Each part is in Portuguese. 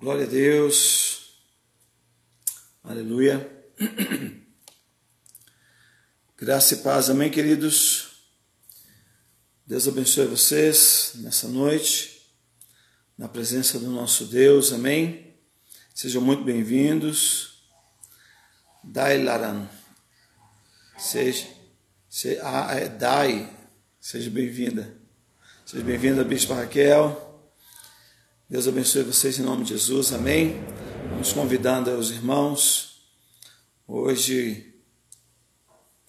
Glória a Deus. Aleluia. Graça e paz, amém, queridos. Deus abençoe vocês nessa noite, na presença do nosso Deus, amém. Sejam muito bem-vindos. Dai Laran. Seja, seja ah, é Dai, seja bem-vinda. Seja bem-vinda, Bispa Raquel. Deus abençoe vocês em nome de Jesus, amém. Vamos convidando os irmãos, hoje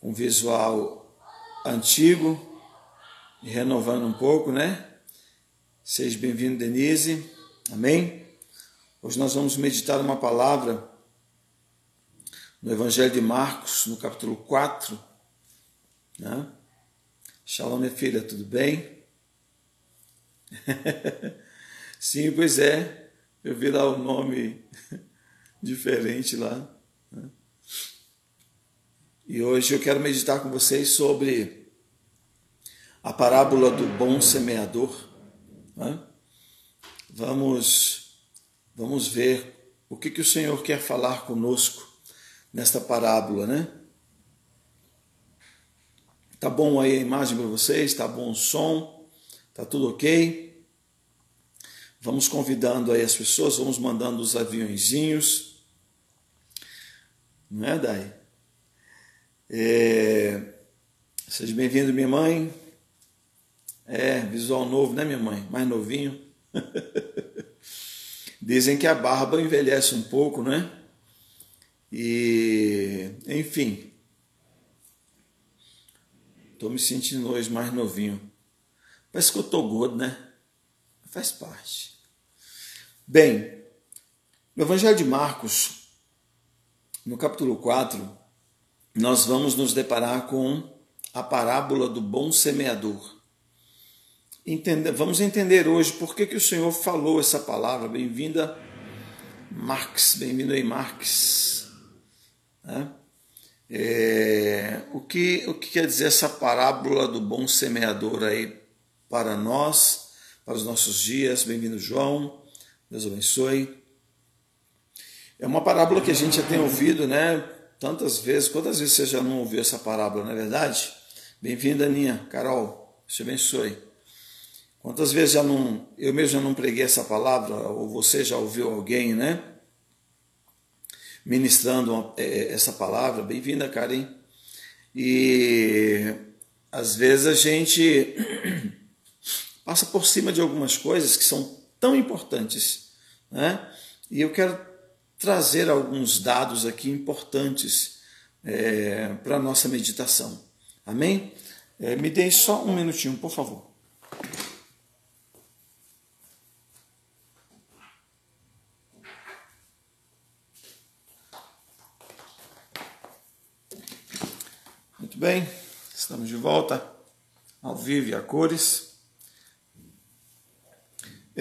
um visual antigo e renovando um pouco, né? Seja bem-vindo, Denise, amém. Hoje nós vamos meditar uma palavra no Evangelho de Marcos, no capítulo 4, né? Shalom, minha filha, tudo bem? Sim, pois é. Eu vi lá o um nome diferente lá. Né? E hoje eu quero meditar com vocês sobre a parábola do bom semeador. Né? Vamos, vamos ver o que, que o Senhor quer falar conosco nesta parábola, né? Tá bom aí a imagem para vocês? Tá bom o som? Tá tudo ok? Vamos convidando aí as pessoas, vamos mandando os aviãozinhos. Não é, Dai? É... Seja bem-vindo, minha mãe. É, visual novo, né, minha mãe? Mais novinho. Dizem que a barba envelhece um pouco, né? E, enfim. Estou me sentindo hoje mais novinho. Parece que eu tô gordo, né? Faz parte. Bem, no Evangelho de Marcos, no capítulo 4, nós vamos nos deparar com a parábola do bom semeador. Vamos entender hoje por que, que o Senhor falou essa palavra. Bem-vinda, Marx, bem-vindo aí, Marx. Né? É, o, que, o que quer dizer essa parábola do bom semeador aí para nós, para os nossos dias? Bem-vindo, João. Deus abençoe. É uma parábola que a gente já tem ouvido, né? Tantas vezes. Quantas vezes você já não ouviu essa parábola, não é verdade? Bem-vinda, Aninha. Carol, te abençoe. Quantas vezes já não, eu mesmo já não preguei essa palavra, ou você já ouviu alguém, né? Ministrando é, essa palavra. Bem-vinda, Karen. E às vezes a gente passa por cima de algumas coisas que são tão importantes. Né? E eu quero trazer alguns dados aqui importantes é, para a nossa meditação. Amém? É, me deem só um minutinho, por favor. Muito bem, estamos de volta ao vivo e a cores.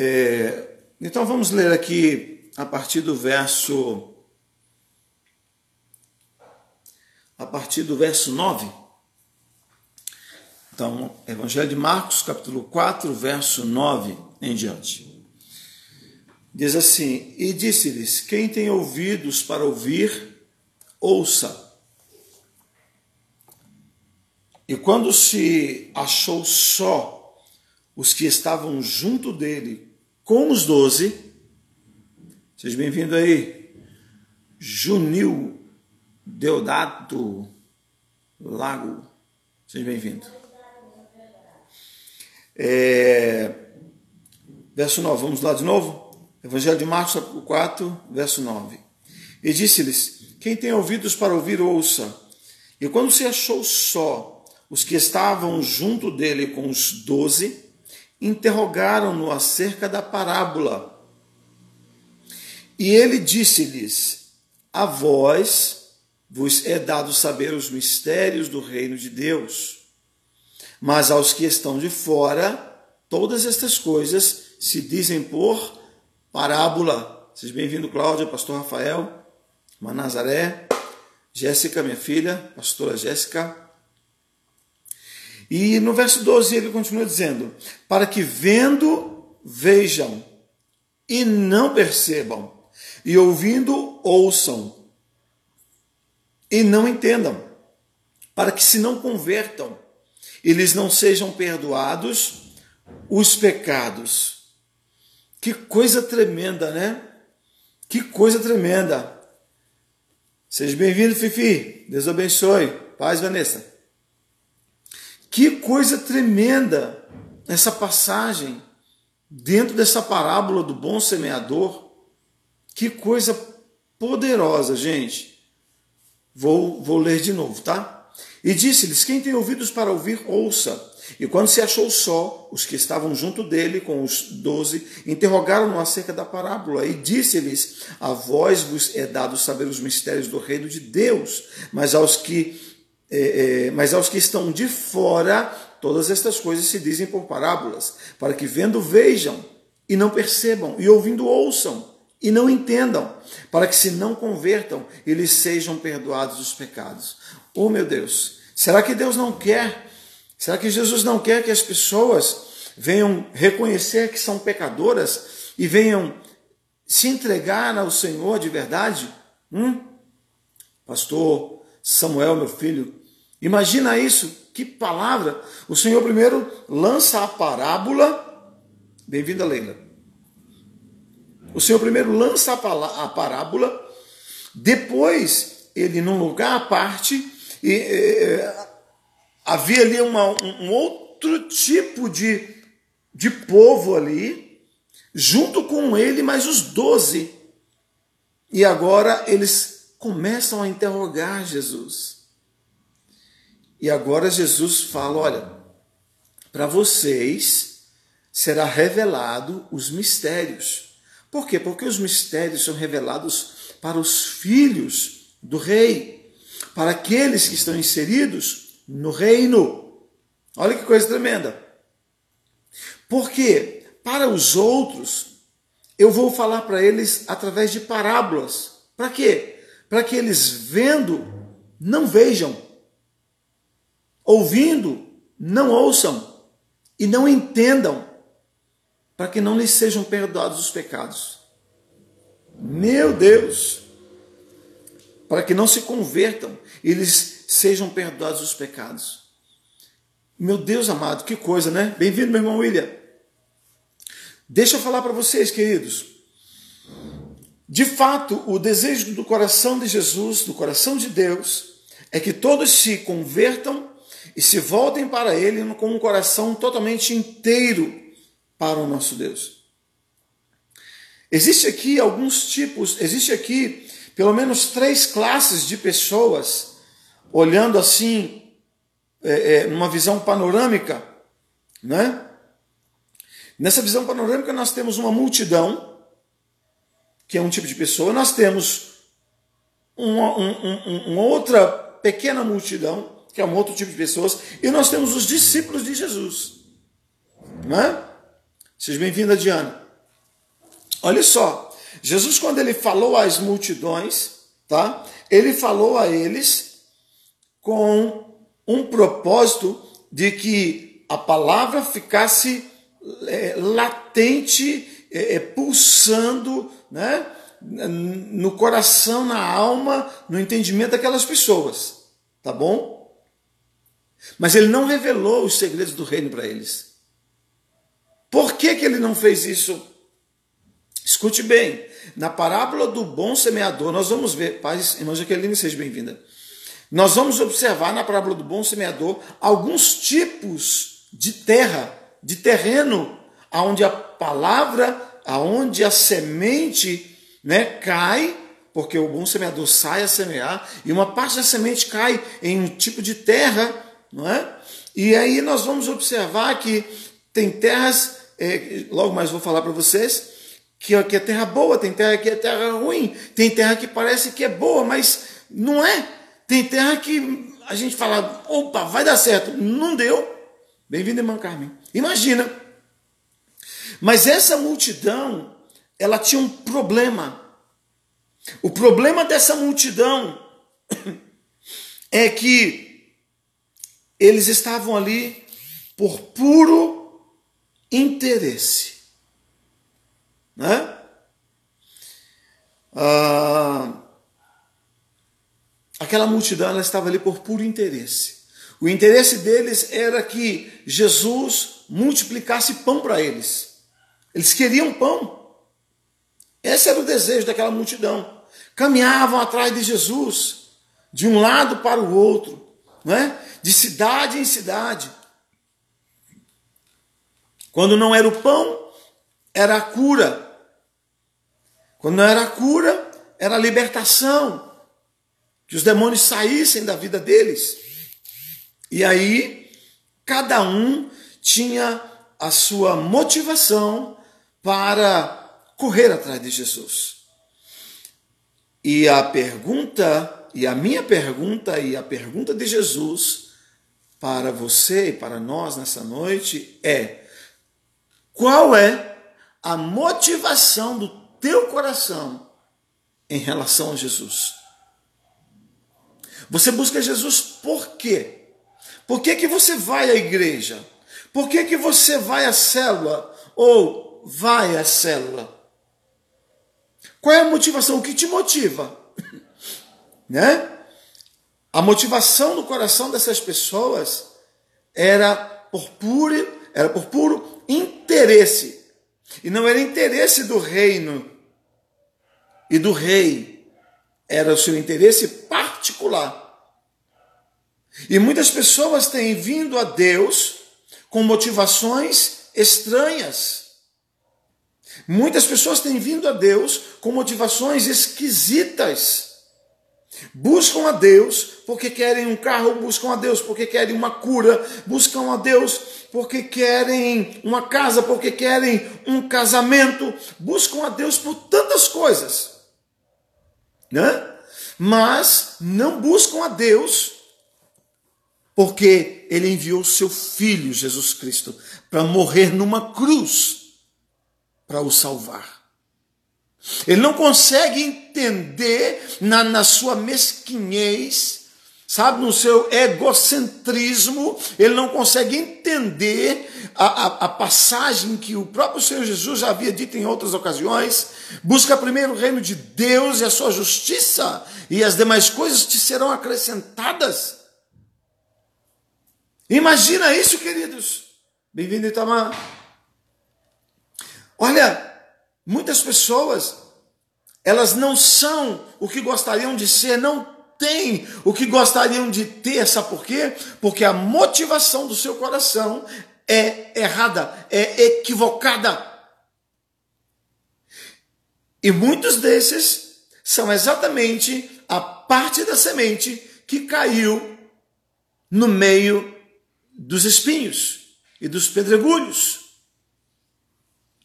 É, então vamos ler aqui a partir do verso. A partir do verso 9. Então, Evangelho de Marcos, capítulo 4, verso 9 em diante. Diz assim: E disse-lhes: Quem tem ouvidos para ouvir, ouça. E quando se achou só os que estavam junto dele com os doze. Seja bem-vindo aí, Junil Deodato Lago. Seja bem-vindo. É, verso 9, vamos lá de novo? Evangelho de Marcos, 4, verso 9. E disse-lhes: Quem tem ouvidos para ouvir, ouça. E quando se achou só os que estavam junto dele com os doze, interrogaram-no acerca da parábola. E ele disse-lhes: A vós vos é dado saber os mistérios do reino de Deus, mas aos que estão de fora, todas estas coisas se dizem por parábola. Seja bem-vindo, Cláudia, pastor Rafael, Manazaré, Jéssica, minha filha, pastora Jéssica. E no verso 12 ele continua dizendo: Para que vendo, vejam, e não percebam, e ouvindo, ouçam e não entendam, para que se não convertam, eles não sejam perdoados os pecados. Que coisa tremenda, né? Que coisa tremenda. Seja bem-vindo, Fifi. Deus abençoe. Paz, Vanessa. Que coisa tremenda essa passagem dentro dessa parábola do bom semeador. Que coisa poderosa, gente. Vou, vou ler de novo, tá? E disse-lhes: Quem tem ouvidos para ouvir, ouça. E quando se achou só, os que estavam junto dele, com os doze, interrogaram-no acerca da parábola, e disse-lhes: A vós vos é dado saber os mistérios do reino de Deus, mas aos que, é, é, mas aos que estão de fora, todas estas coisas se dizem por parábolas, para que vendo vejam e não percebam, e ouvindo ouçam e não entendam, para que se não convertam, eles sejam perdoados os pecados. Oh meu Deus, será que Deus não quer Será que Jesus não quer que as pessoas venham reconhecer que são pecadoras e venham se entregar ao Senhor de verdade? Hum? Pastor Samuel, meu filho, imagina isso, que palavra! O Senhor primeiro lança a parábola. Bem-vinda, Leila. O Senhor primeiro lança a parábola, depois ele, num lugar à parte, e, havia ali uma, um outro tipo de, de povo ali, junto com ele, mais os doze. E agora eles começam a interrogar Jesus. E agora Jesus fala: olha, para vocês será revelado os mistérios. Por quê? Porque os mistérios são revelados para os filhos do rei, para aqueles que estão inseridos no reino. Olha que coisa tremenda. Porque para os outros, eu vou falar para eles através de parábolas. Para quê? Para que eles vendo, não vejam. Ouvindo, não ouçam. E não entendam. Para que não lhes sejam perdoados os pecados. Meu Deus! Para que não se convertam, eles sejam perdoados os pecados. Meu Deus amado, que coisa, né? Bem-vindo, meu irmão William. Deixa eu falar para vocês, queridos. De fato, o desejo do coração de Jesus, do coração de Deus, é que todos se convertam e se voltem para Ele com um coração totalmente inteiro para o nosso Deus. Existe aqui alguns tipos, existe aqui pelo menos três classes de pessoas olhando assim, é, é, numa visão panorâmica, né? Nessa visão panorâmica, nós temos uma multidão, que é um tipo de pessoa, nós temos uma, um, um, uma outra pequena multidão, que é um outro tipo de pessoas, e nós temos os discípulos de Jesus. Né? Seja bem-vinda, Diana. Olha só, Jesus, quando ele falou às multidões, tá? Ele falou a eles com um propósito de que a palavra ficasse é, latente, é, é, pulsando né, no coração, na alma, no entendimento daquelas pessoas. Tá bom? Mas ele não revelou os segredos do reino para eles. Por que, que ele não fez isso? Escute bem, na parábola do bom semeador, nós vamos ver, paz, irmã Jaqueline, seja bem-vinda. Nós vamos observar na parábola do bom semeador alguns tipos de terra, de terreno, aonde a palavra, aonde a semente né, cai, porque o bom semeador sai a semear, e uma parte da semente cai em um tipo de terra, não é? E aí nós vamos observar que tem terras, é, logo mais vou falar para vocês, que, que é terra boa, tem terra que é terra ruim, tem terra que parece que é boa, mas não é. Tem terra que a gente fala, opa, vai dar certo. Não deu. Bem-vindo, irmã Carmen. Imagina. Mas essa multidão, ela tinha um problema. O problema dessa multidão é que eles estavam ali por puro interesse. Né? ah, aquela multidão ela estava ali por puro interesse. O interesse deles era que Jesus multiplicasse pão para eles. Eles queriam pão. Esse era o desejo daquela multidão. Caminhavam atrás de Jesus, de um lado para o outro, não é? de cidade em cidade. Quando não era o pão, era a cura. Quando não era a cura, era a libertação. Que os demônios saíssem da vida deles. E aí, cada um tinha a sua motivação para correr atrás de Jesus. E a pergunta, e a minha pergunta, e a pergunta de Jesus para você e para nós nessa noite é: qual é a motivação do teu coração em relação a Jesus? Você busca Jesus por quê? Por que, que você vai à igreja? Por que, que você vai à célula ou vai à célula? Qual é a motivação? O que te motiva? Né? A motivação no coração dessas pessoas era por puro, era por puro interesse. E não era interesse do reino e do rei, era o seu interesse particular. E muitas pessoas têm vindo a Deus com motivações estranhas. Muitas pessoas têm vindo a Deus com motivações esquisitas. Buscam a Deus porque querem um carro, buscam a Deus porque querem uma cura, buscam a Deus porque querem uma casa, porque querem um casamento, buscam a Deus por tantas coisas, né? Mas não buscam a Deus porque ele enviou seu filho Jesus Cristo para morrer numa cruz para o salvar. Ele não consegue entender na, na sua mesquinhez, sabe, no seu egocentrismo, ele não consegue entender a, a, a, passagem que o próprio Senhor Jesus já havia dito em outras ocasiões: busca primeiro o reino de Deus e a sua justiça, e as demais coisas te serão acrescentadas. Imagina isso, queridos. Bem-vindo, Itamar. Olha, muitas pessoas, elas não são o que gostariam de ser, não têm o que gostariam de ter, sabe por quê? Porque a motivação do seu coração é errada, é equivocada. E muitos desses são exatamente a parte da semente que caiu no meio dos espinhos e dos pedregulhos.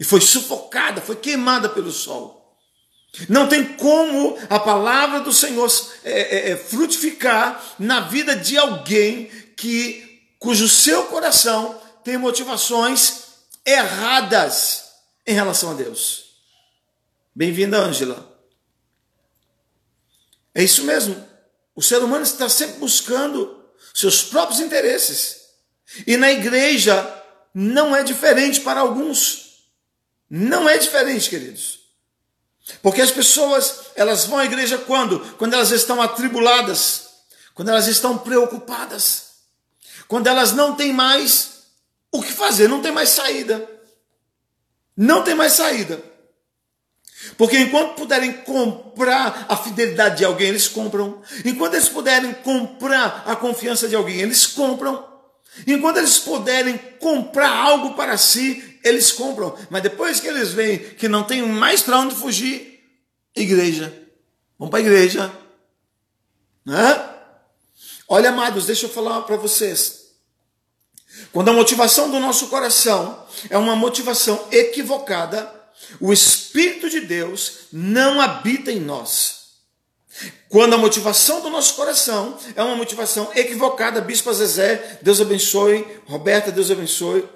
E foi sufocada, foi queimada pelo sol. Não tem como a palavra do Senhor é, é, é, frutificar na vida de alguém que cujo seu coração tem motivações erradas em relação a Deus. Bem-vinda, Ângela. É isso mesmo. O ser humano está sempre buscando seus próprios interesses. E na igreja não é diferente para alguns. Não é diferente, queridos. Porque as pessoas, elas vão à igreja quando? Quando elas estão atribuladas, quando elas estão preocupadas, quando elas não têm mais o que fazer, não tem mais saída. Não tem mais saída. Porque enquanto puderem comprar a fidelidade de alguém, eles compram. Enquanto eles puderem comprar a confiança de alguém, eles compram. Enquanto eles puderem comprar algo para si, eles compram. Mas depois que eles veem que não tem mais para onde fugir, igreja. Vamos para a igreja. Né? Olha, amados, deixa eu falar para vocês. Quando a motivação do nosso coração é uma motivação equivocada, o Espírito de Deus não habita em nós. Quando a motivação do nosso coração é uma motivação equivocada, Bispo Zezé, Deus abençoe, Roberta, Deus abençoe,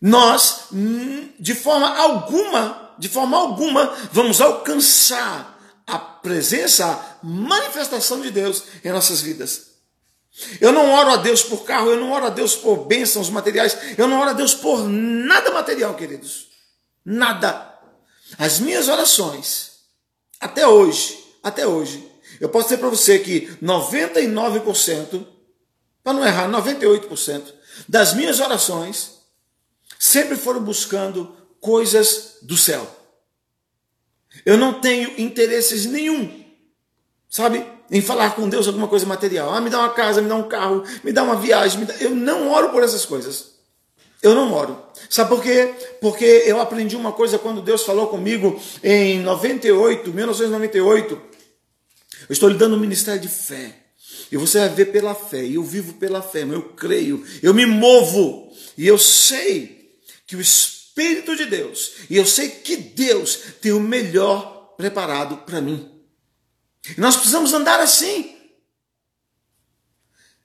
nós, hum, de forma alguma, de forma alguma, vamos alcançar a presença, a manifestação de Deus em nossas vidas. Eu não oro a Deus por carro, eu não oro a Deus por bênçãos materiais, eu não oro a Deus por nada material, queridos. Nada. As minhas orações até hoje, até hoje, eu posso dizer para você que 99%, para não errar, 98% das minhas orações sempre foram buscando coisas do céu. Eu não tenho interesses nenhum, sabe, em falar com Deus alguma coisa material. Ah, me dá uma casa, me dá um carro, me dá uma viagem. Dá... Eu não oro por essas coisas. Eu não oro. Sabe por quê? Porque eu aprendi uma coisa quando Deus falou comigo em 98, 1998. Eu estou lhe dando um ministério de fé. E você vai ver pela fé. E eu vivo pela fé, eu creio, eu me movo. E eu sei que o Espírito de Deus, e eu sei que Deus tem o melhor preparado para mim. E nós precisamos andar assim.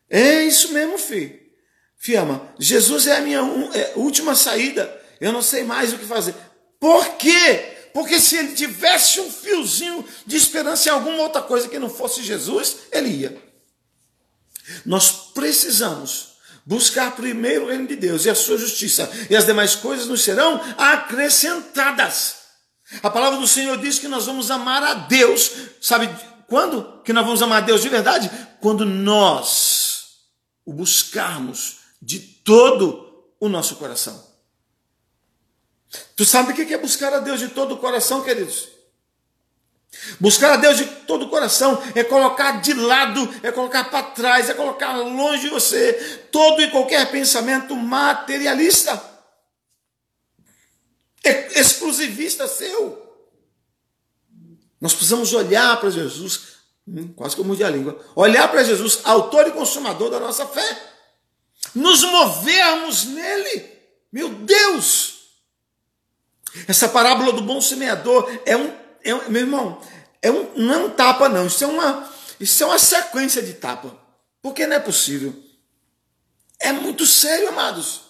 É isso mesmo, filho. Fiama, Jesus é a minha é, última saída. Eu não sei mais o que fazer. Por quê? Porque se ele tivesse um fiozinho de esperança em alguma outra coisa que não fosse Jesus, ele ia. Nós precisamos buscar primeiro o reino de Deus e a sua justiça, e as demais coisas nos serão acrescentadas. A palavra do Senhor diz que nós vamos amar a Deus. Sabe quando que nós vamos amar a Deus de verdade? Quando nós o buscarmos de todo o nosso coração. Tu sabe o que é buscar a Deus de todo o coração, queridos? Buscar a Deus de todo o coração é colocar de lado, é colocar para trás, é colocar longe de você todo e qualquer pensamento materialista, é exclusivista seu. Nós precisamos olhar para Jesus, hum, quase que eu mudei a língua, olhar para Jesus, autor e consumador da nossa fé nos movermos nele. Meu Deus! Essa parábola do bom semeador é um, é meu irmão, é um, não é um tapa, não. Isso é, uma, isso é uma sequência de tapa. Porque não é possível. É muito sério, amados.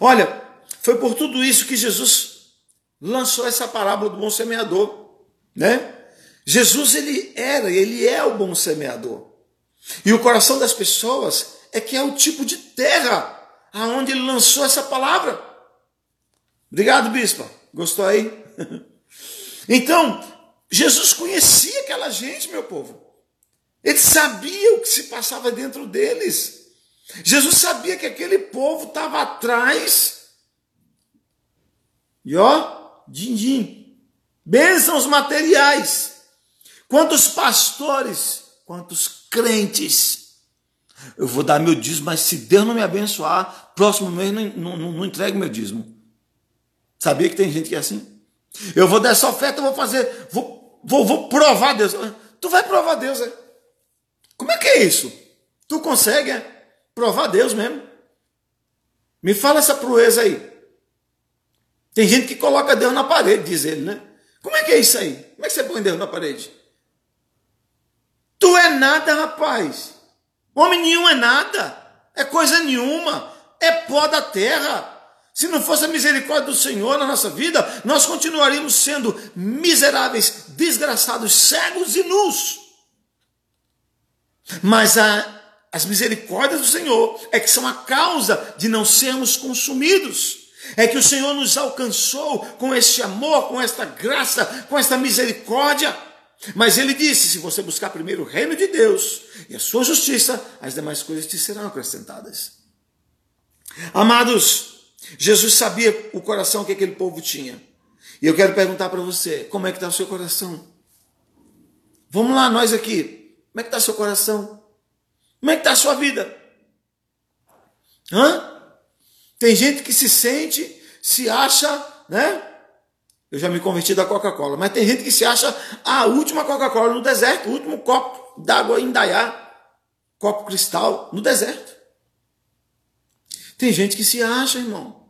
Olha, foi por tudo isso que Jesus lançou essa parábola do bom semeador, né? Jesus ele era, ele é o bom semeador. E o coração das pessoas é que é o tipo de terra aonde ele lançou essa palavra. Obrigado, bispa. Gostou aí? então, Jesus conhecia aquela gente, meu povo. Ele sabia o que se passava dentro deles. Jesus sabia que aquele povo estava atrás. E ó, din-din. Bênçãos materiais. Quantos pastores, quantos crentes eu vou dar meu dízimo, mas se Deus não me abençoar, próximo mês não, não, não, entrego meu dízimo. Sabia que tem gente que é assim? Eu vou dar essa oferta, eu vou fazer, vou, vou, vou provar Deus. Tu vai provar Deus, é? Como é que é isso? Tu consegue, é? Provar Deus mesmo? Me fala essa proeza aí. Tem gente que coloca Deus na parede, diz ele, né? Como é que é isso aí? Como é que você põe Deus na parede? Tu é nada, rapaz. Homem nenhum é nada, é coisa nenhuma, é pó da terra. Se não fosse a misericórdia do Senhor na nossa vida, nós continuaríamos sendo miseráveis, desgraçados, cegos e nus. Mas a, as misericórdias do Senhor é que são a causa de não sermos consumidos. É que o Senhor nos alcançou com este amor, com esta graça, com esta misericórdia. Mas ele disse: se você buscar primeiro o reino de Deus e a sua justiça, as demais coisas te serão acrescentadas. Amados, Jesus sabia o coração que aquele povo tinha. E eu quero perguntar para você: como é que está o seu coração? Vamos lá, nós aqui. Como é que está o seu coração? Como é que está a sua vida? Hã? Tem gente que se sente, se acha, né? Eu já me converti da Coca-Cola. Mas tem gente que se acha a última Coca-Cola no deserto, o último copo d'água em Dayá, copo cristal no deserto. Tem gente que se acha, irmão.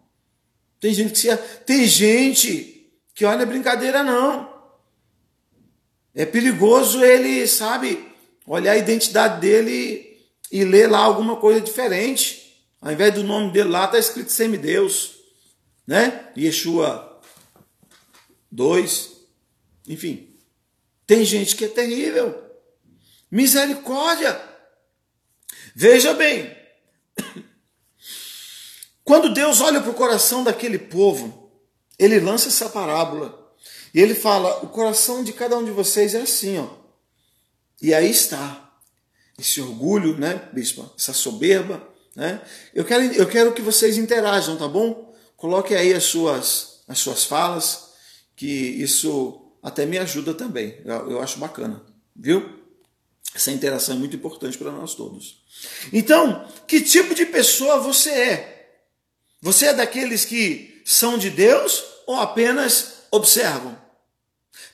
Tem gente que se acha. Tem gente que olha é brincadeira não. É perigoso ele, sabe, olhar a identidade dele e ler lá alguma coisa diferente. Ao invés do nome dele lá, está escrito semideus, né? Yeshua dois, enfim. Tem gente que é terrível. Misericórdia. Veja bem, quando Deus olha para o coração daquele povo, ele lança essa parábola. E ele fala: o coração de cada um de vocês é assim, ó. E aí está esse orgulho, né, bispo? Essa soberba, né? Eu quero, eu quero que vocês interajam, tá bom? Coloque aí as suas, as suas falas, que isso até me ajuda também. Eu, eu acho bacana, viu? Essa interação é muito importante para nós todos. Então, que tipo de pessoa você é? Você é daqueles que são de Deus ou apenas observam?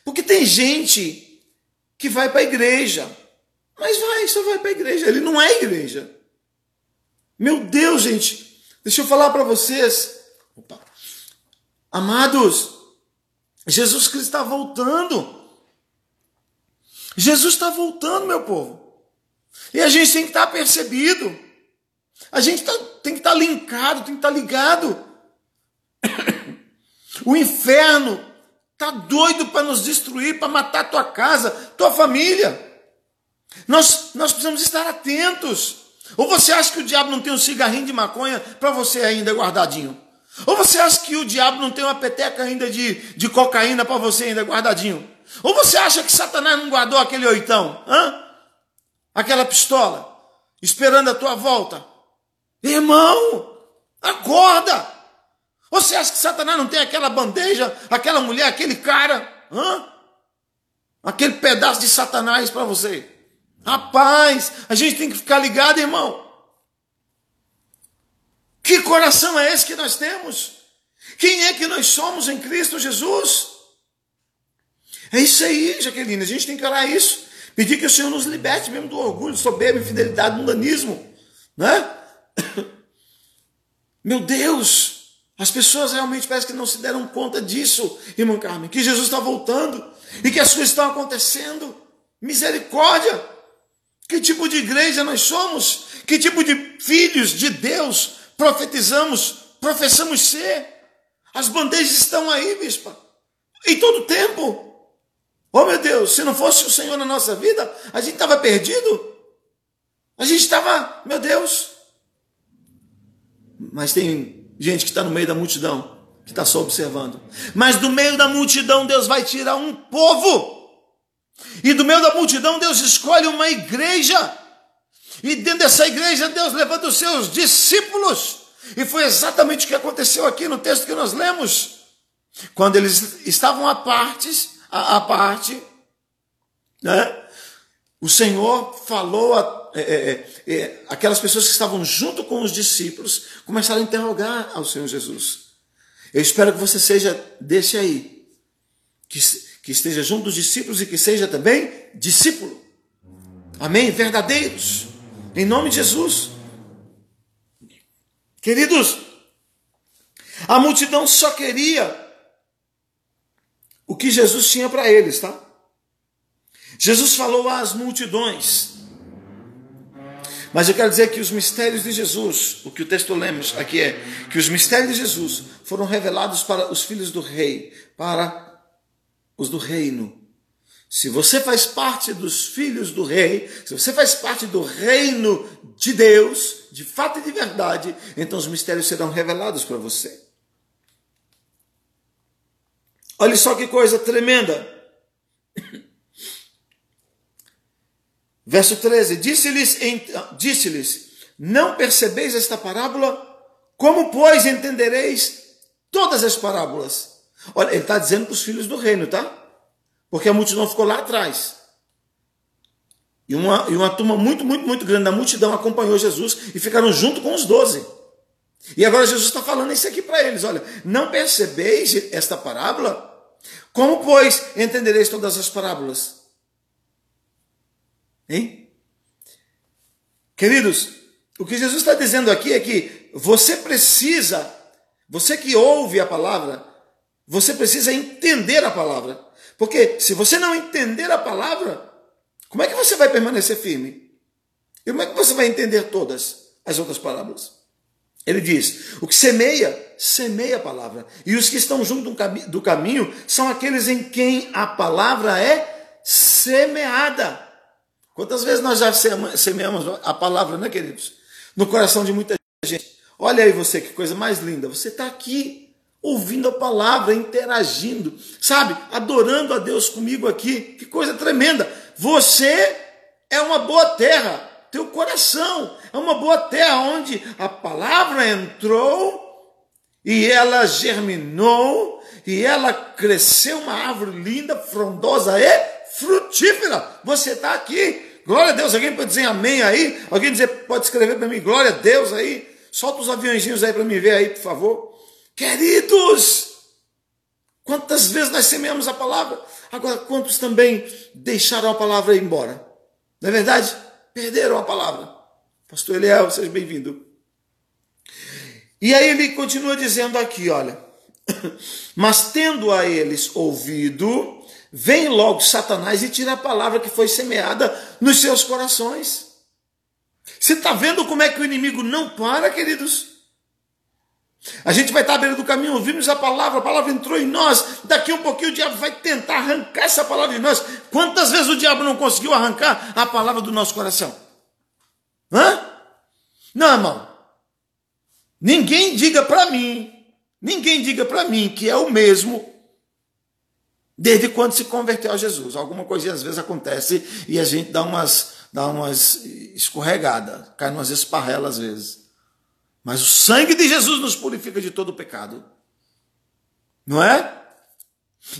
Porque tem gente que vai para a igreja, mas vai, só vai para a igreja. Ele não é igreja. Meu Deus, gente, deixa eu falar para vocês. Opa. Amados, Jesus Cristo está voltando. Jesus está voltando, meu povo. E a gente tem que estar tá percebido. A gente tá, tem que estar tá linkado, tem que estar tá ligado. O inferno está doido para nos destruir, para matar tua casa, tua família. Nós, nós precisamos estar atentos. Ou você acha que o diabo não tem um cigarrinho de maconha para você ainda guardadinho? Ou você acha que o diabo não tem uma peteca ainda de, de cocaína para você ainda guardadinho? Ou você acha que Satanás não guardou aquele oitão? Hã? Aquela pistola? Esperando a tua volta? Irmão, acorda! Você acha que Satanás não tem aquela bandeja, aquela mulher, aquele cara? Hã? Aquele pedaço de Satanás para você? Rapaz, a gente tem que ficar ligado, irmão. Que coração é esse que nós temos? Quem é que nós somos em Cristo Jesus? É isso aí, Jaqueline. A gente tem que orar isso. Pedir que o Senhor nos liberte mesmo do orgulho, soberba, infidelidade, mundanismo. Né? Meu Deus, as pessoas realmente parecem que não se deram conta disso, irmã Carmen, que Jesus está voltando e que as coisas estão acontecendo. Misericórdia! Que tipo de igreja nós somos? Que tipo de filhos de Deus profetizamos, professamos ser? As bandejas estão aí, bispa, em todo tempo. Oh meu Deus, se não fosse o Senhor na nossa vida, a gente estava perdido. A gente estava, meu Deus. Mas tem gente que está no meio da multidão, que está só observando. Mas do meio da multidão, Deus vai tirar um povo e do meio da multidão, Deus escolhe uma igreja. E dentro dessa igreja, Deus levanta os seus discípulos. E foi exatamente o que aconteceu aqui no texto que nós lemos. Quando eles estavam à parte, à, parte, né? o Senhor falou a é, é, aquelas pessoas que estavam junto com os discípulos começaram a interrogar ao Senhor Jesus. Eu espero que você seja desse aí, que que esteja junto dos discípulos e que seja também discípulo. Amém? Verdadeiros. Em nome de Jesus. Queridos, a multidão só queria o que Jesus tinha para eles, tá? Jesus falou às multidões. Mas eu quero dizer que os mistérios de Jesus, o que o texto lemos aqui é que os mistérios de Jesus foram revelados para os filhos do rei, para os do reino. Se você faz parte dos filhos do rei, se você faz parte do reino de Deus, de fato e de verdade, então os mistérios serão revelados para você. Olha só que coisa tremenda. Verso 13: Disse-lhes, disse-lhes: Não percebeis esta parábola? Como, pois, entendereis todas as parábolas? Olha, ele está dizendo para os filhos do reino, tá? Porque a multidão ficou lá atrás. E uma, e uma turma muito, muito, muito grande da multidão acompanhou Jesus e ficaram junto com os doze. E agora Jesus está falando isso aqui para eles: olha, não percebeis esta parábola? Como, pois, entendereis todas as parábolas? Hein? Queridos, o que Jesus está dizendo aqui é que você precisa, você que ouve a palavra, você precisa entender a palavra. Porque se você não entender a palavra, como é que você vai permanecer firme? E como é que você vai entender todas as outras parábolas? Ele diz: o que semeia, semeia a palavra. E os que estão junto do caminho são aqueles em quem a palavra é semeada. Quantas vezes nós já semeamos a palavra, né, queridos? No coração de muita gente. Olha aí você, que coisa mais linda. Você está aqui ouvindo a palavra, interagindo, sabe? Adorando a Deus comigo aqui. Que coisa tremenda. Você é uma boa terra. Teu coração é uma boa terra onde a palavra entrou e ela germinou e ela cresceu uma árvore linda, frondosa e frutífera. Você está aqui. Glória a Deus. Alguém pode dizer amém aí? Alguém dizer, pode escrever para mim, glória a Deus aí? Solta os aviãozinhos aí para me ver aí, por favor. Queridos, quantas vezes nós semeamos a palavra? Agora, quantos também deixaram a palavra ir embora? Não é verdade? Perderam a palavra. Pastor Eliel, seja bem-vindo. E aí ele continua dizendo aqui, olha. Mas tendo a eles ouvido, vem logo Satanás e tira a palavra que foi semeada nos seus corações. Você está vendo como é que o inimigo não para, queridos? A gente vai estar à beira do caminho, ouvimos a palavra, a palavra entrou em nós, daqui um pouquinho o diabo vai tentar arrancar essa palavra de nós. Quantas vezes o diabo não conseguiu arrancar a palavra do nosso coração? Hã? Não, irmão. Ninguém diga para mim, ninguém diga para mim que é o mesmo desde quando se converteu a Jesus. Alguma coisinha às vezes acontece e a gente dá umas, dá umas escorregadas, cai umas esparrelas às vezes. Mas o sangue de Jesus nos purifica de todo o pecado. Não é?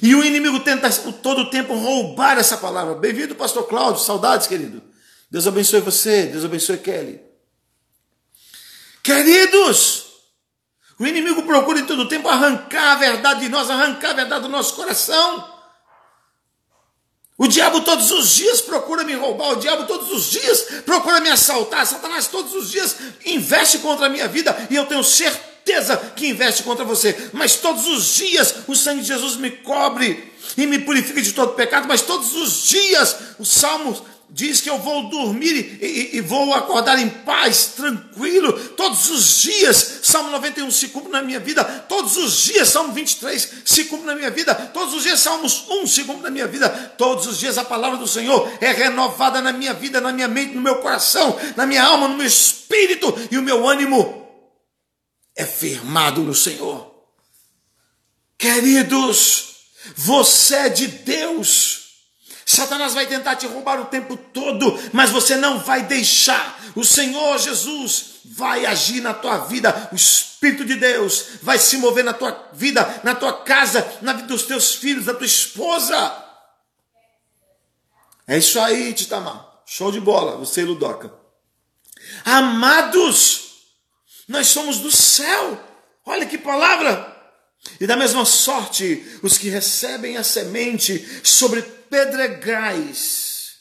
E o inimigo tenta todo o tempo roubar essa palavra. Bem-vindo, pastor Cláudio. Saudades, querido. Deus abençoe você. Deus abençoe Kelly. Queridos, o inimigo procura em todo tempo arrancar a verdade de nós, arrancar a verdade do nosso coração. O diabo todos os dias procura me roubar, o diabo todos os dias procura me assaltar, Satanás todos os dias investe contra a minha vida e eu tenho certeza que investe contra você. Mas todos os dias o sangue de Jesus me cobre e me purifica de todo pecado, mas todos os dias o Salmo diz que eu vou dormir e, e, e, vou acordar em paz, tranquilo, todos os dias. Salmo 91 se cumpre na minha vida, todos os dias. Salmo 23 se cumpre na minha vida, todos os dias. Salmos 1 se cumpre na minha vida, todos os dias. A palavra do Senhor é renovada na minha vida, na minha mente, no meu coração, na minha alma, no meu espírito e o meu ânimo é firmado no Senhor. Queridos, você é de Deus. Satanás vai tentar te roubar o tempo todo, mas você não vai deixar. O Senhor Jesus vai agir na tua vida. O Espírito de Deus vai se mover na tua vida, na tua casa, na vida dos teus filhos, da tua esposa. É isso aí, Titamar. Show de bola, você e Ludoca. Amados, nós somos do céu. Olha que palavra. E da mesma sorte, os que recebem a semente sobre pedregais,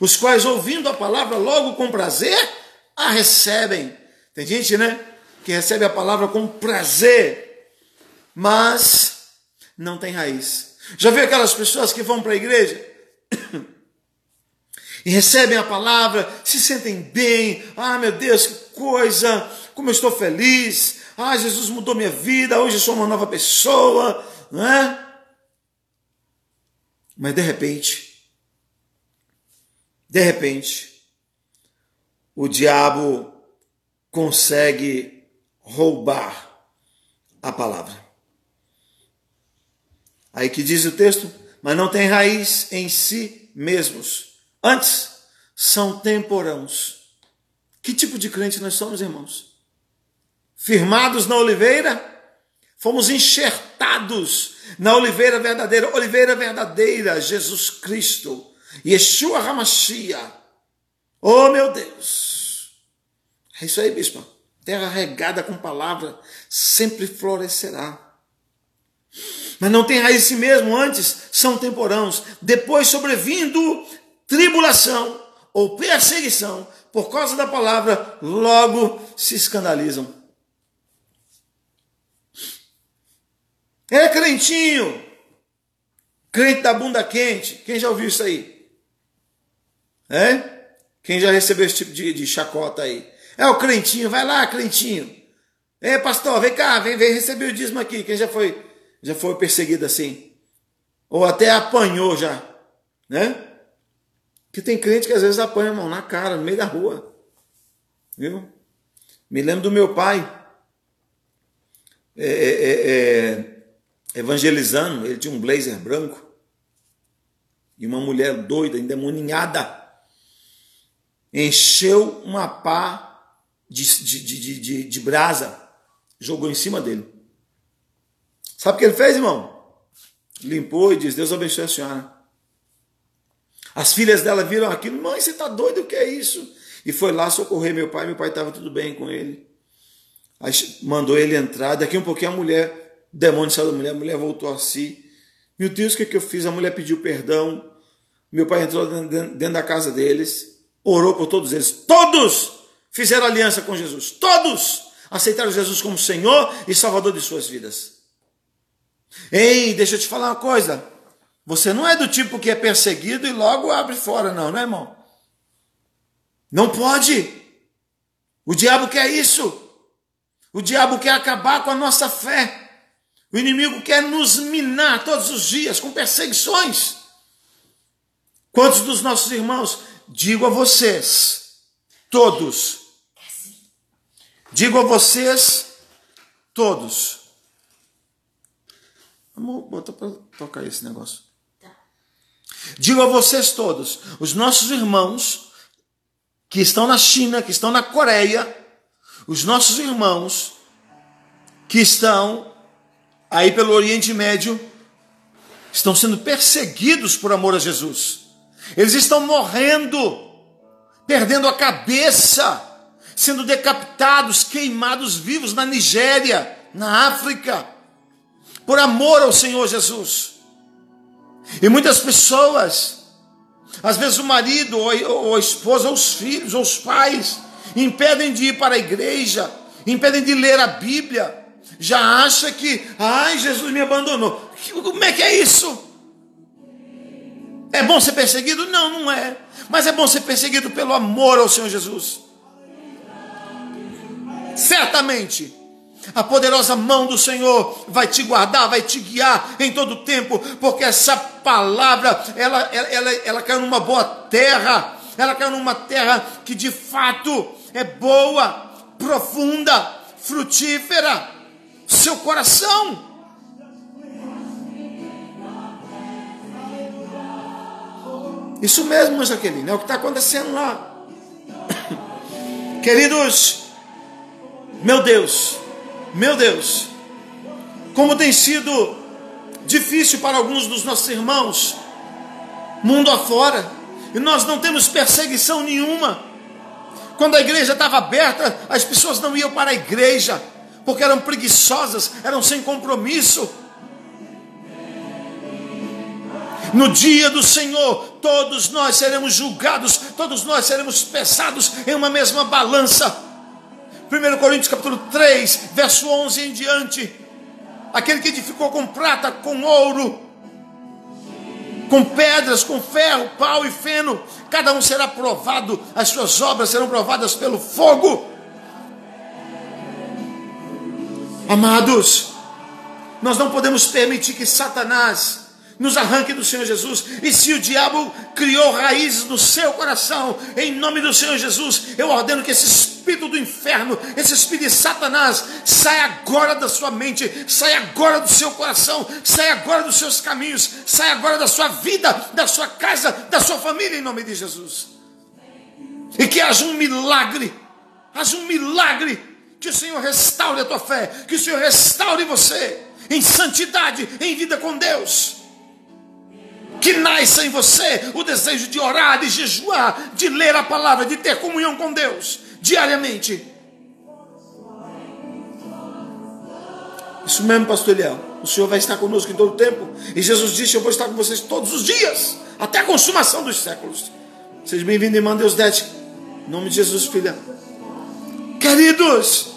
os quais, ouvindo a palavra logo com prazer, a recebem. Tem gente, né, que recebe a palavra com prazer, mas não tem raiz. Já viu aquelas pessoas que vão para a igreja e recebem a palavra, se sentem bem, ah, meu Deus, que coisa, como eu estou feliz, ah, Jesus mudou minha vida, hoje eu sou uma nova pessoa, não é? Mas de repente, de repente, o diabo consegue roubar a palavra. Aí que diz o texto, mas não tem raiz em si mesmos. Antes, são temporãos. Que tipo de crente nós somos, irmãos? Firmados na oliveira? Fomos enxertados na oliveira verdadeira, oliveira verdadeira, Jesus Cristo, Yeshua Hamashia. Oh meu Deus! É isso aí, bispo. Terra regada com palavra sempre florescerá. Mas não tem raiz em si mesmo, antes são temporãos. Depois, sobrevindo tribulação ou perseguição por causa da palavra, logo se escandalizam. É crentinho. Crente da bunda quente. Quem já ouviu isso aí? É? Quem já recebeu esse tipo de, de chacota aí? É o crentinho, vai lá, crentinho. É, pastor, vem cá, vem, vem receber o dízimo aqui. Quem já foi, já foi perseguido assim? Ou até apanhou já, né? Que tem crente que às vezes apanha, irmão, na cara, no meio da rua. Viu? Me lembro do meu pai. é, é, é, evangelizando, ele tinha um blazer branco e uma mulher doida, endemoninhada, encheu uma pá de, de, de, de, brasa, jogou em cima dele. Sabe o que ele fez, irmão? Limpou e disse: Deus abençoe a senhora. As filhas dela viram aquilo, mãe, você está doido, o que é isso? E foi lá socorrer meu pai, meu pai estava tudo bem com ele. Aí mandou ele entrar, daqui um pouquinho a mulher, o demônio saiu da mulher, a mulher voltou a si. Meu Deus, o que, é que eu fiz? A mulher pediu perdão. Meu pai entrou dentro da casa deles, orou por todos eles. Todos fizeram aliança com Jesus. Todos aceitaram Jesus como Senhor e Salvador de suas vidas. Ei, deixa eu te falar uma coisa. Você não é do tipo que é perseguido e logo abre fora, não, né, irmão? Não pode. O diabo quer isso. O diabo quer acabar com a nossa fé. O inimigo quer nos minar todos os dias com perseguições. Quantos dos nossos irmãos, digo a vocês, todos, digo a vocês, todos. Vamos botar para tocar esse negócio. Digo a vocês todos, os nossos irmãos que estão na China, que estão na Coreia, os nossos irmãos que estão aí pelo Oriente Médio, estão sendo perseguidos por amor a Jesus. Eles estão morrendo, perdendo a cabeça, sendo decapitados, queimados vivos na Nigéria, na África, por amor ao Senhor Jesus. E muitas pessoas, às vezes o marido, ou a esposa, ou os filhos, ou os pais, impedem de ir para a igreja, impedem de ler a Bíblia, já acha que, ai, Jesus me abandonou. Como é que é isso? É bom ser perseguido? Não, não é. Mas é bom ser perseguido pelo amor ao Senhor Jesus. Certamente a poderosa mão do Senhor vai te guardar, vai te guiar em todo o tempo, porque essa palavra, ela, ela, ela, ela caiu numa boa terra, ela caiu numa terra que de fato é boa, profunda, frutífera. Seu coração. Isso mesmo, Jaqueline, é o que está acontecendo lá. Queridos, meu Deus, meu Deus, como tem sido difícil para alguns dos nossos irmãos, mundo afora, e nós não temos perseguição nenhuma. Quando a igreja estava aberta, as pessoas não iam para a igreja, porque eram preguiçosas, eram sem compromisso. No dia do Senhor, todos nós seremos julgados, todos nós seremos pesados em uma mesma balança. 1 Coríntios capítulo 3, verso 11 em diante. Aquele que edificou com prata, com ouro, com pedras, com ferro, pau e feno, cada um será provado, as suas obras serão provadas pelo fogo. Amados, nós não podemos permitir que Satanás nos arranque do Senhor Jesus. E se o diabo criou raízes no seu coração, em nome do Senhor Jesus, eu ordeno que esse espírito do inferno, esse espírito de Satanás, saia agora da sua mente, saia agora do seu coração, saia agora dos seus caminhos, saia agora da sua vida, da sua casa, da sua família, em nome de Jesus. E que haja um milagre, haja um milagre, que o Senhor restaure a tua fé, que o Senhor restaure você em santidade, em vida com Deus que nasça em você o desejo de orar, de jejuar, de ler a palavra, de ter comunhão com Deus diariamente. Isso mesmo, pastor Eliel. O Senhor vai estar conosco em todo o tempo. E Jesus disse: Eu vou estar com vocês todos os dias, até a consumação dos séculos. Seja bem-vindo, irmã Deus Dete. Em nome de Jesus, filha. Queridos,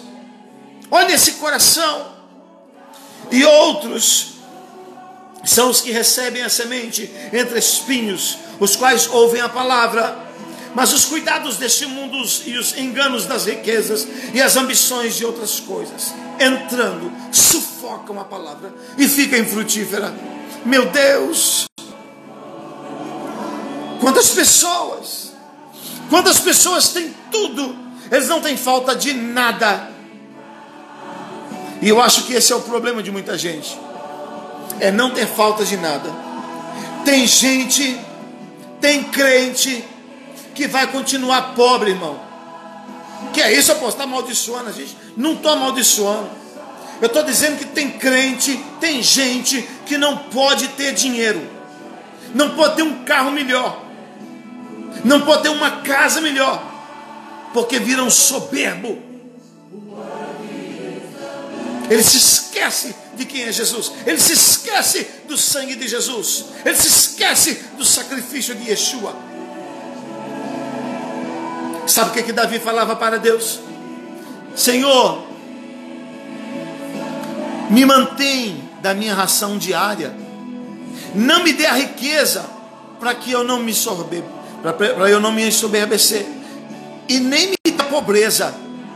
olha esse coração. E outros são os que recebem a semente entre espinhos, os quais ouvem a palavra, mas os cuidados deste mundo e os enganos das riquezas e as ambições de outras coisas, entrando, sufocam a palavra e fica infrutífera. Meu Deus! Quantas pessoas, quantas pessoas têm tudo, eles não têm falta de nada, E eu acho que esse é o problema de muita gente. É não ter falta de nada. Tem gente, tem crente que vai continuar pobre, irmão. Que é isso, aposto? Está amaldiçoando a gente? Não estou amaldiçoando. Eu estou dizendo que tem crente, tem gente que não pode ter dinheiro, não pode ter um carro melhor, não pode ter uma casa melhor, porque viram soberbo ele se esquece de quem é Jesus. Ele se esquece do sangue de Jesus. Ele se esquece do sacrifício de Yeshua. Sabe o que, que Davi falava para Deus? Senhor, me mantém da minha ração diária. Não me dê a riqueza para que eu não me sorbe, para eu não me ensoberbecer. E nem me dê a pobreza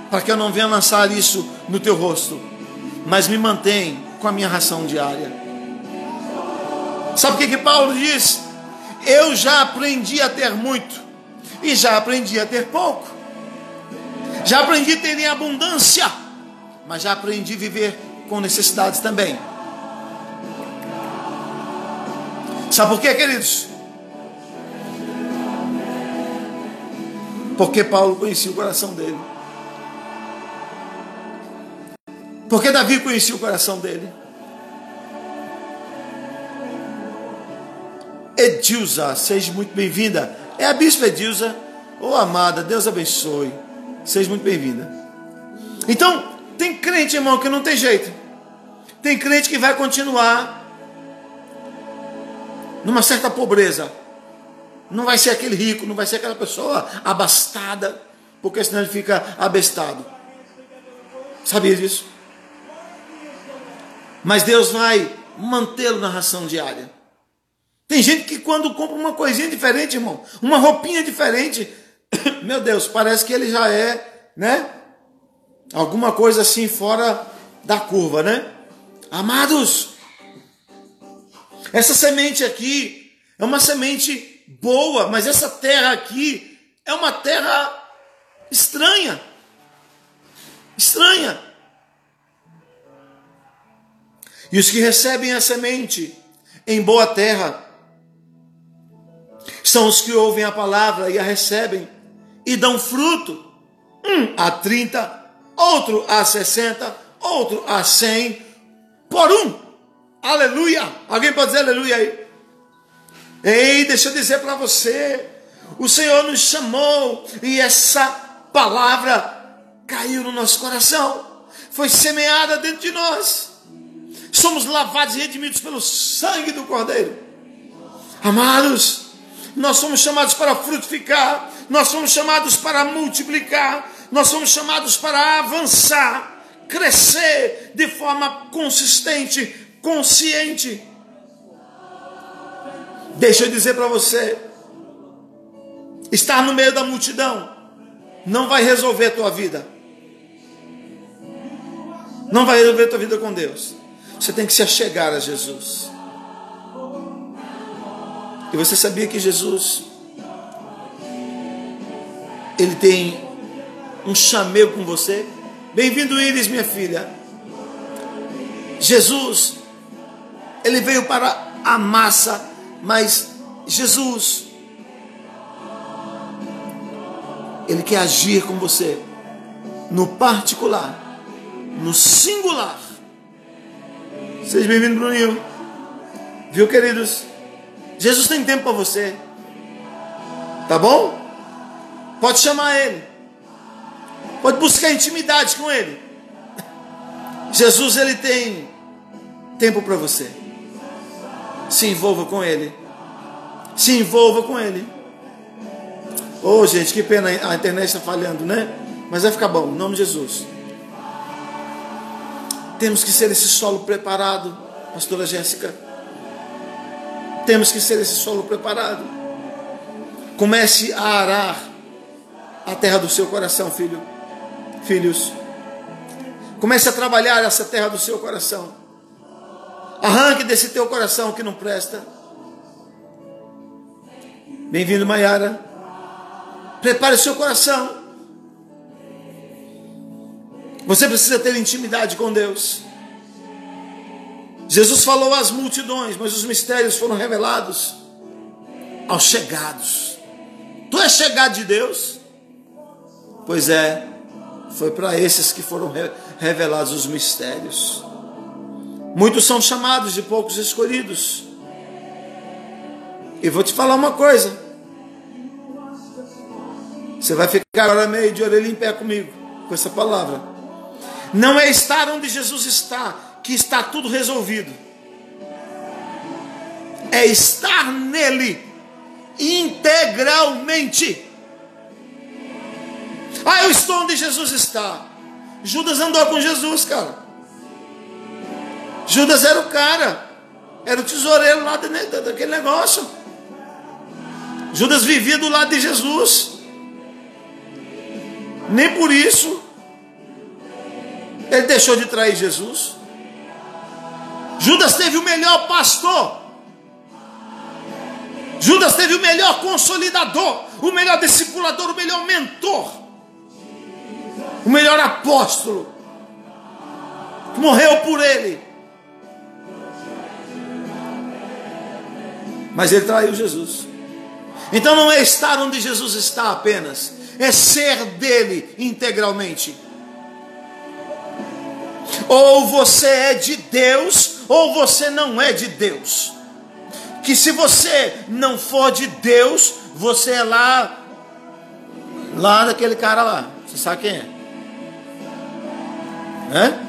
para que eu não venha lançar isso no teu rosto mas me mantém com a minha ração diária. Sabe o que, que Paulo diz? Eu já aprendi a ter muito e já aprendi a ter pouco. Já aprendi a ter em abundância, mas já aprendi a viver com necessidades também. Sabe por quê, queridos? Porque Paulo conhecia o coração dele. Porque Davi conhecia o coração dele. Edilza, seja muito bem-vinda. É a bispa Edilza. Ô oh, amada, Deus abençoe. Seja muito bem-vinda. Então, tem crente, irmão, que não tem jeito. Tem crente que vai continuar numa certa pobreza. Não vai ser aquele rico, não vai ser aquela pessoa abastada, porque senão ele fica abestado. Sabia disso? Mas Deus vai mantê-lo na ração diária. Tem gente que quando compra uma coisinha diferente, irmão, uma roupinha diferente, meu Deus, parece que ele já é, né? Alguma coisa assim fora da curva, né? Amados, essa semente aqui é uma semente boa, mas essa terra aqui é uma terra estranha. Estranha. E os que recebem a semente em boa terra são os que ouvem a palavra e a recebem e dão fruto. Um a 30, outro a 60, outro a 100 por um. Aleluia! Alguém pode dizer aleluia aí? Ei, deixa eu dizer para você: o Senhor nos chamou e essa palavra caiu no nosso coração, foi semeada dentro de nós somos lavados e redimidos pelo sangue do Cordeiro. Amados, nós somos chamados para frutificar, nós somos chamados para multiplicar, nós somos chamados para avançar, crescer de forma consistente, consciente. Deixa eu dizer para você: estar no meio da multidão não vai resolver a tua vida. Não vai resolver a tua vida com Deus. Você tem que se achegar a Jesus. E você sabia que Jesus ele tem um chamego com você? Bem-vindo, Iris, minha filha. Jesus, ele veio para a massa, mas Jesus, ele quer agir com você no particular, no singular. Seja bem-vindo, Bruninho. Viu, queridos? Jesus tem tempo para você. Tá bom? Pode chamar Ele. Pode buscar intimidade com Ele. Jesus, Ele tem tempo para você. Se envolva com Ele. Se envolva com Ele. Oh, gente, que pena a internet está falhando, né? Mas vai ficar bom, em nome de Jesus. Temos que ser esse solo preparado, pastora Jéssica. Temos que ser esse solo preparado. Comece a arar a terra do seu coração, filho. Filhos. Comece a trabalhar essa terra do seu coração. Arranque desse teu coração que não presta. Bem-vindo, Maiara. Prepare o seu coração. Você precisa ter intimidade com Deus. Jesus falou às multidões, mas os mistérios foram revelados aos chegados. Tu és chegado de Deus? Pois é, foi para esses que foram revelados os mistérios. Muitos são chamados e poucos escolhidos. E vou te falar uma coisa. Você vai ficar agora meio de orelha em pé comigo, com essa palavra. Não é estar onde Jesus está, que está tudo resolvido. É estar nele integralmente. Ah, eu estou onde Jesus está. Judas andou com Jesus, cara. Judas era o cara, era o tesoureiro lá daquele negócio. Judas vivia do lado de Jesus. Nem por isso ele deixou de trair Jesus. Judas teve o melhor pastor. Judas teve o melhor consolidador, o melhor discipulador, o melhor mentor, o melhor apóstolo, morreu por ele. Mas ele traiu Jesus. Então não é estar onde Jesus está apenas, é ser dele integralmente. Ou você é de Deus, ou você não é de Deus. Que se você não for de Deus, você é lá, lá daquele cara lá. Você sabe quem é? É?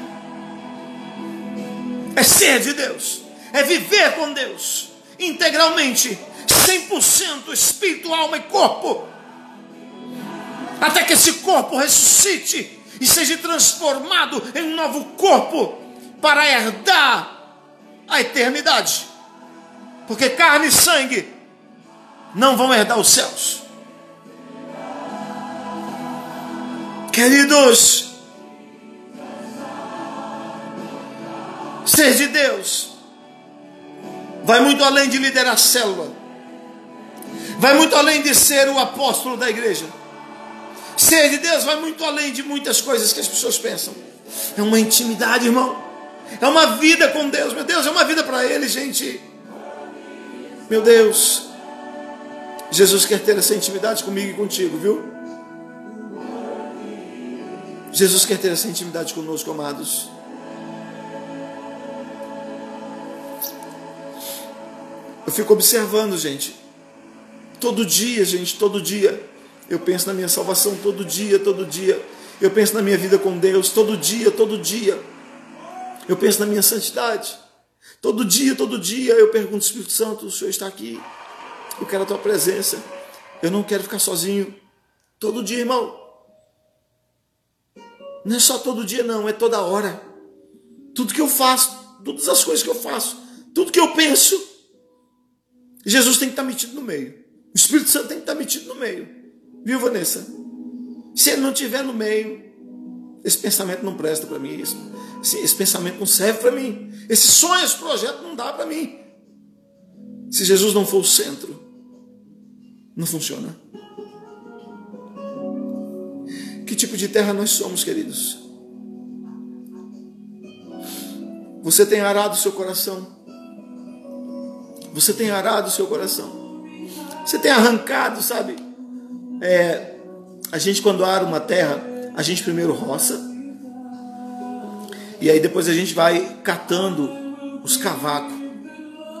É ser de Deus, é viver com Deus integralmente, 100% espírito, alma e corpo. Até que esse corpo ressuscite e seja transformado em um novo corpo para herdar a eternidade. Porque carne e sangue não vão herdar os céus. Queridos, ser de Deus vai muito além de liderar célula, vai muito além de ser o apóstolo da igreja. Ser de Deus vai muito além de muitas coisas que as pessoas pensam. É uma intimidade, irmão. É uma vida com Deus. Meu Deus, é uma vida para Ele, gente. Meu Deus. Jesus quer ter essa intimidade comigo e contigo, viu? Jesus quer ter essa intimidade conosco, amados. Eu fico observando, gente. Todo dia, gente, todo dia. Eu penso na minha salvação todo dia, todo dia. Eu penso na minha vida com Deus todo dia, todo dia. Eu penso na minha santidade. Todo dia, todo dia eu pergunto, Espírito Santo, o Senhor está aqui. Eu quero a tua presença. Eu não quero ficar sozinho. Todo dia, irmão. Não é só todo dia, não, é toda hora. Tudo que eu faço, todas as coisas que eu faço, tudo que eu penso, Jesus tem que estar metido no meio. O Espírito Santo tem que estar metido no meio. Viu, Vanessa? Se ele não estiver no meio, esse pensamento não presta para mim. Esse, esse pensamento não serve para mim. Esse sonho, esse projeto não dá para mim. Se Jesus não for o centro, não funciona. Que tipo de terra nós somos, queridos? Você tem arado o seu coração. Você tem arado o seu coração. Você tem arrancado, sabe? É, a gente quando ara uma terra, a gente primeiro roça, e aí depois a gente vai catando os cavacos,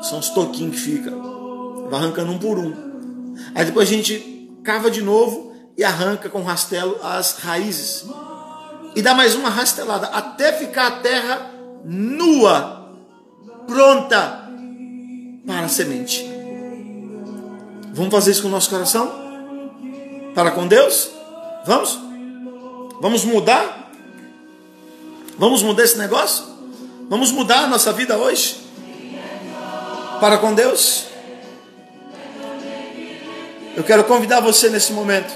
são os toquinhos que fica, vai arrancando um por um. Aí depois a gente cava de novo e arranca com rastelo as raízes. E dá mais uma rastelada até ficar a terra nua, pronta para a semente. Vamos fazer isso com o nosso coração? Para com Deus? Vamos? Vamos mudar? Vamos mudar esse negócio? Vamos mudar a nossa vida hoje? Para com Deus? Eu quero convidar você nesse momento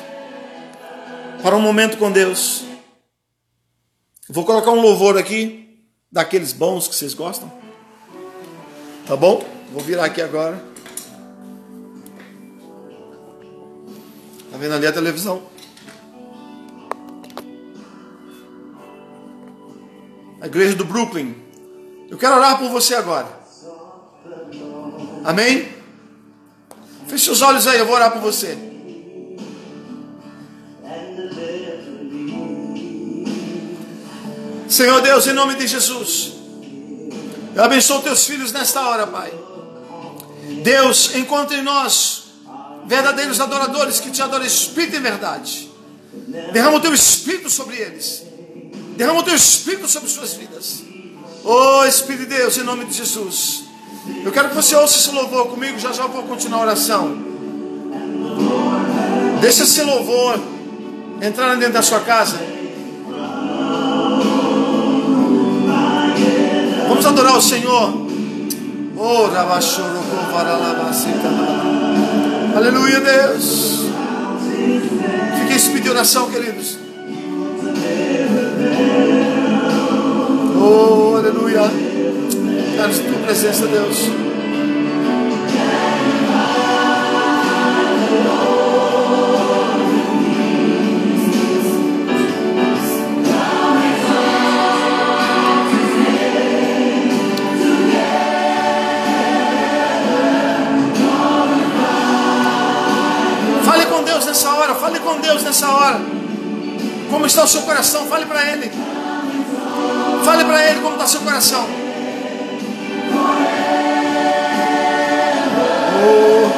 para um momento com Deus. Vou colocar um louvor aqui, daqueles bons que vocês gostam. Tá bom? Vou virar aqui agora. Vendo ali a televisão? a igreja do Brooklyn. Eu quero orar por você agora. Amém? Feche os olhos aí, eu vou orar por você. Senhor Deus, em nome de Jesus, eu abençoo teus filhos nesta hora, Pai. Deus, encontre em nós verdadeiros adoradores que te adoram espírito e verdade. Derrama o teu espírito sobre eles. Derrama o teu espírito sobre suas vidas. Oh Espírito de Deus, em nome de Jesus. Eu quero que você ouça esse louvor comigo, já já vou continuar a oração. Deixa esse louvor entrar dentro da sua casa. Vamos adorar o Senhor. Oh, Aleluia, Deus. Fique em espírito de oração, queridos. Oh, aleluia. Quero tua presença, Deus. Nessa hora, fale com Deus nessa hora. Como está o seu coração? Fale para Ele. Fale para Ele como está seu coração. Oh.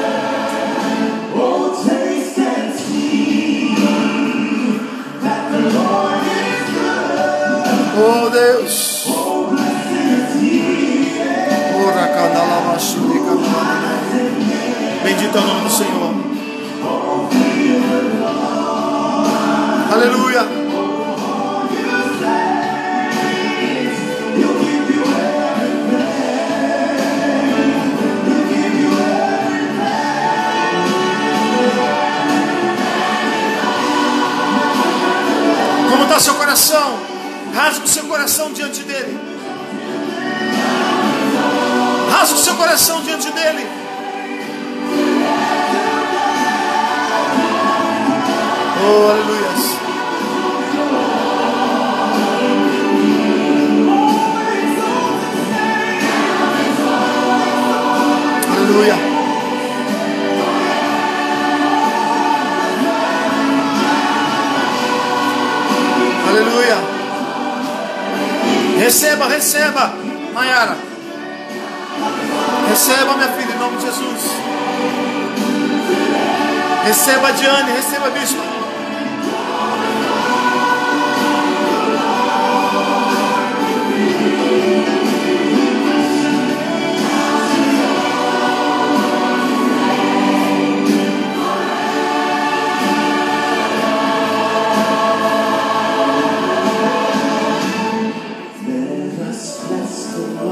Oh Deus. Bendito é o nome do Senhor. Aleluia. seu coração. Rasga o seu coração diante dele. Rasga o seu coração diante dele. Oh. Aleluia. Receba, receba, Maiara. Receba, minha filha, em nome de Jesus. Receba, Diane, receba, bispo.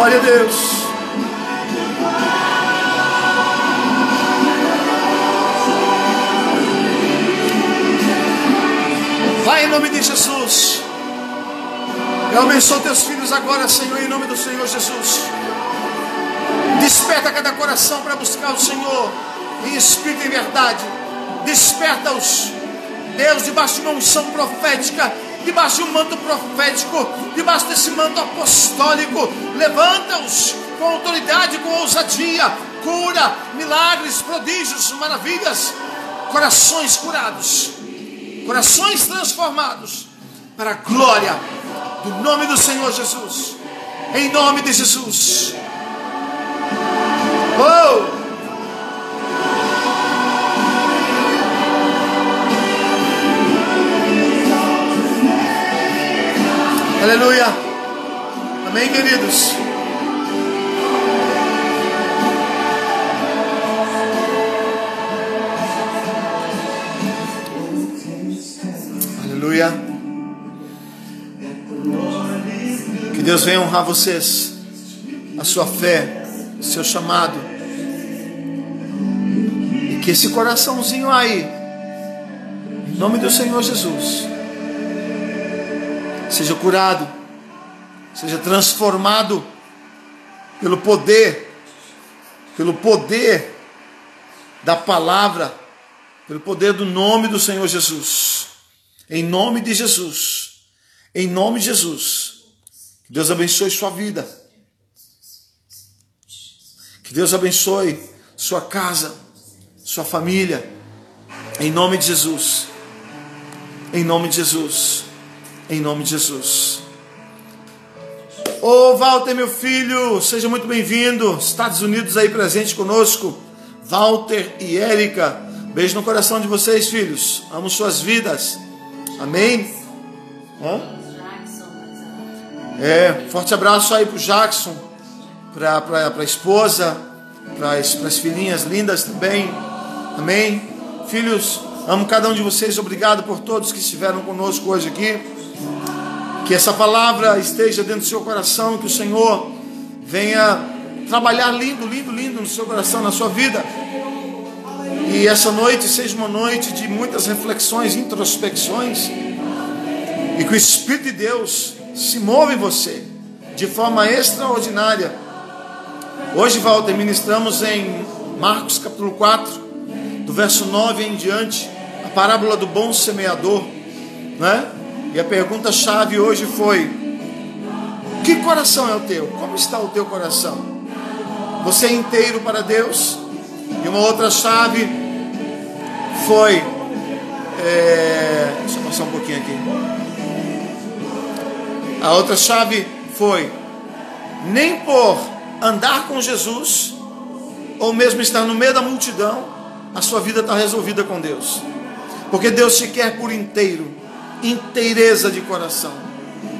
Glória a Deus. Vai em nome de Jesus. Eu abençoo teus filhos agora, Senhor, em nome do Senhor Jesus. Desperta cada coração para buscar o Senhor em espírito e verdade. Desperta-os, Deus, debaixo de uma unção profética debaixo de um manto profético, debaixo desse manto apostólico. Levanta-os com autoridade, com ousadia, cura, milagres, prodígios, maravilhas, corações curados, corações transformados, para a glória do nome do Senhor Jesus. Em nome de Jesus. Oh! Aleluia. Amém, queridos. Aleluia. Que Deus venha honrar vocês, a sua fé, o seu chamado. E que esse coraçãozinho aí, em nome do Senhor Jesus, seja curado, seja transformado pelo poder, pelo poder da palavra, pelo poder do nome do Senhor Jesus. Em nome de Jesus. Em nome de Jesus. Que Deus abençoe sua vida. Que Deus abençoe sua casa, sua família. Em nome de Jesus. Em nome de Jesus. Em nome de Jesus. Ô Walter, meu filho, seja muito bem-vindo. Estados Unidos aí presente conosco. Walter e Érica. Beijo no coração de vocês, filhos. Amo suas vidas. Amém? Hã? É, forte abraço aí pro Jackson, pra, pra, pra esposa, pras, pras filhinhas lindas também. Amém? Filhos, amo cada um de vocês. Obrigado por todos que estiveram conosco hoje aqui. Que essa palavra esteja dentro do seu coração, que o Senhor venha trabalhar lindo, lindo, lindo no seu coração, na sua vida. E essa noite seja uma noite de muitas reflexões, introspecções. E que o Espírito de Deus se move em você de forma extraordinária. Hoje, Walter, ministramos em Marcos capítulo 4, do verso 9 em diante, a parábola do bom semeador. Né? E a pergunta-chave hoje foi: Que coração é o teu? Como está o teu coração? Você é inteiro para Deus? E uma outra chave foi. É, deixa eu passar um pouquinho aqui. A outra chave foi: nem por andar com Jesus, ou mesmo estar no meio da multidão, a sua vida está resolvida com Deus. Porque Deus te quer por inteiro, inteireza de coração,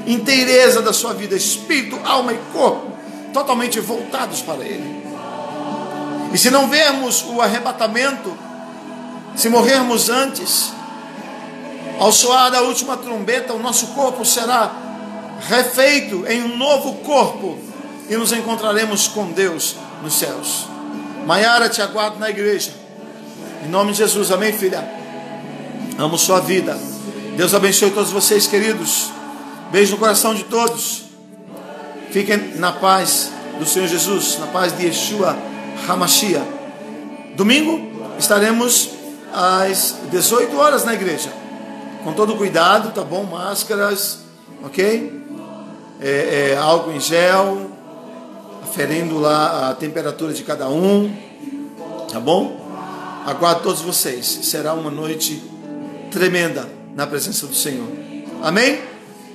inteireza da sua vida, espírito, alma e corpo, totalmente voltados para Ele. E se não vermos o arrebatamento, se morrermos antes, ao soar da última trombeta, o nosso corpo será refeito em um novo corpo e nos encontraremos com Deus nos céus. Maiara, te aguardo na igreja. Em nome de Jesus, amém, filha? Amo sua vida. Deus abençoe todos vocês, queridos. Beijo no coração de todos. Fiquem na paz do Senhor Jesus, na paz de Yeshua Hamashia. Domingo estaremos às 18 horas na igreja. Com todo cuidado, tá bom? Máscaras, ok? É, é, álcool em gel, aferindo lá a temperatura de cada um, tá bom? Aguardo todos vocês. Será uma noite tremenda na presença do Senhor. Amém?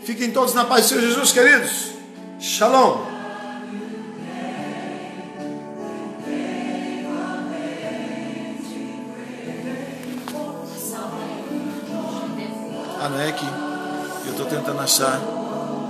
Fiquem todos na paz do Senhor Jesus, queridos. Shalom. Ah, não é que eu estou tentando achar.